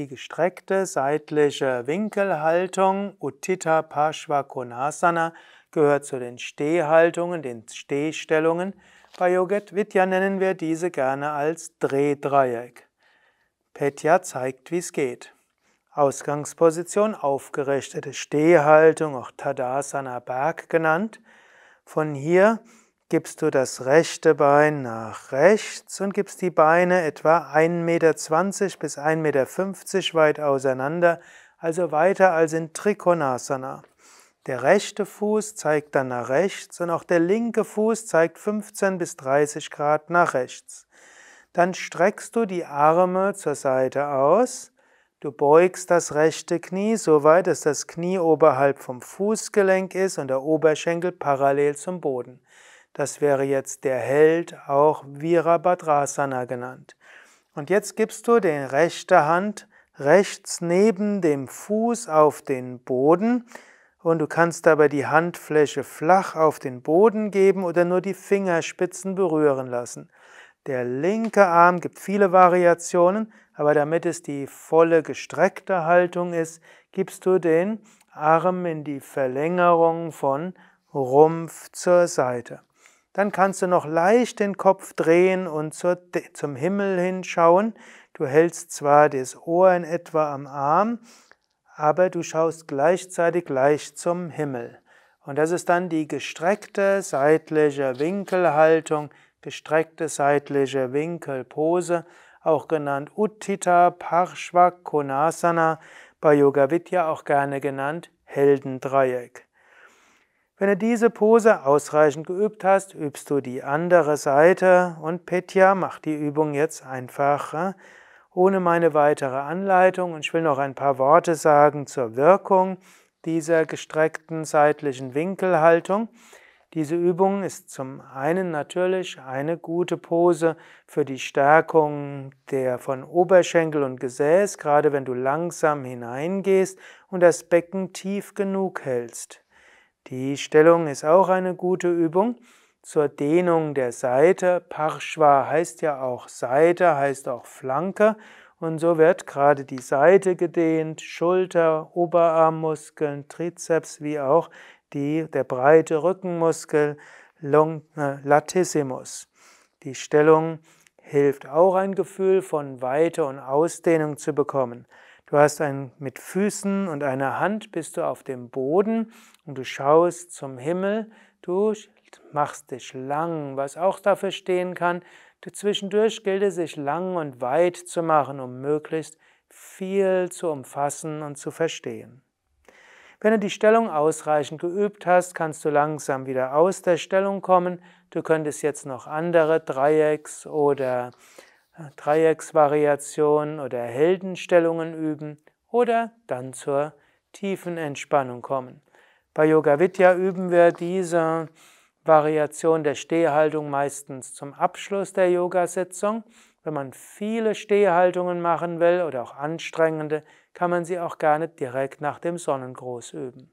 Die gestreckte seitliche Winkelhaltung Utthita Parshva Konasana gehört zu den Stehhaltungen, den Stehstellungen. Bei Yoget Vidya nennen wir diese gerne als Drehdreieck. Petya zeigt, wie es geht. Ausgangsposition, aufgerichtete Stehhaltung, auch Tadasana Berg genannt. Von hier gibst du das rechte Bein nach rechts und gibst die Beine etwa 1,20 Meter bis 1,50 Meter weit auseinander, also weiter als in Trikonasana. Der rechte Fuß zeigt dann nach rechts und auch der linke Fuß zeigt 15 bis 30 Grad nach rechts. Dann streckst du die Arme zur Seite aus. Du beugst das rechte Knie so weit, dass das Knie oberhalb vom Fußgelenk ist und der Oberschenkel parallel zum Boden. Das wäre jetzt der Held, auch Virabhadrasana genannt. Und jetzt gibst du die rechte Hand rechts neben dem Fuß auf den Boden und du kannst dabei die Handfläche flach auf den Boden geben oder nur die Fingerspitzen berühren lassen. Der linke Arm gibt viele Variationen, aber damit es die volle gestreckte Haltung ist, gibst du den Arm in die Verlängerung von Rumpf zur Seite. Dann kannst du noch leicht den Kopf drehen und zur, zum Himmel hinschauen. Du hältst zwar das Ohr in etwa am Arm, aber du schaust gleichzeitig leicht zum Himmel. Und das ist dann die gestreckte seitliche Winkelhaltung, gestreckte seitliche Winkelpose, auch genannt Utthita Parshva Konasana, bei Yoga Vidya auch gerne genannt Heldendreieck. Wenn du diese Pose ausreichend geübt hast, übst du die andere Seite und Petya macht die Übung jetzt einfach äh, ohne meine weitere Anleitung. Und ich will noch ein paar Worte sagen zur Wirkung dieser gestreckten seitlichen Winkelhaltung. Diese Übung ist zum einen natürlich eine gute Pose für die Stärkung der von Oberschenkel und Gesäß, gerade wenn du langsam hineingehst und das Becken tief genug hältst. Die Stellung ist auch eine gute Übung zur Dehnung der Seite. Parshva heißt ja auch Seite, heißt auch Flanke. Und so wird gerade die Seite gedehnt, Schulter, Oberarmmuskeln, Trizeps wie auch die, der breite Rückenmuskel, Long, äh, Latissimus. Die Stellung hilft auch ein Gefühl von Weite und Ausdehnung zu bekommen. Du hast ein, mit Füßen und einer Hand bist du auf dem Boden und du schaust zum Himmel. Du machst dich lang, was auch dafür stehen kann. Du zwischendurch gilt es, sich lang und weit zu machen, um möglichst viel zu umfassen und zu verstehen. Wenn du die Stellung ausreichend geübt hast, kannst du langsam wieder aus der Stellung kommen. Du könntest jetzt noch andere Dreiecks- oder Dreiecksvariationen oder Heldenstellungen üben oder dann zur tiefen Entspannung kommen. Bei Yoga Vidya üben wir diese Variation der Stehhaltung meistens zum Abschluss der Yoga-Sitzung. Wenn man viele Stehhaltungen machen will oder auch anstrengende, kann man sie auch gerne direkt nach dem Sonnengruß üben.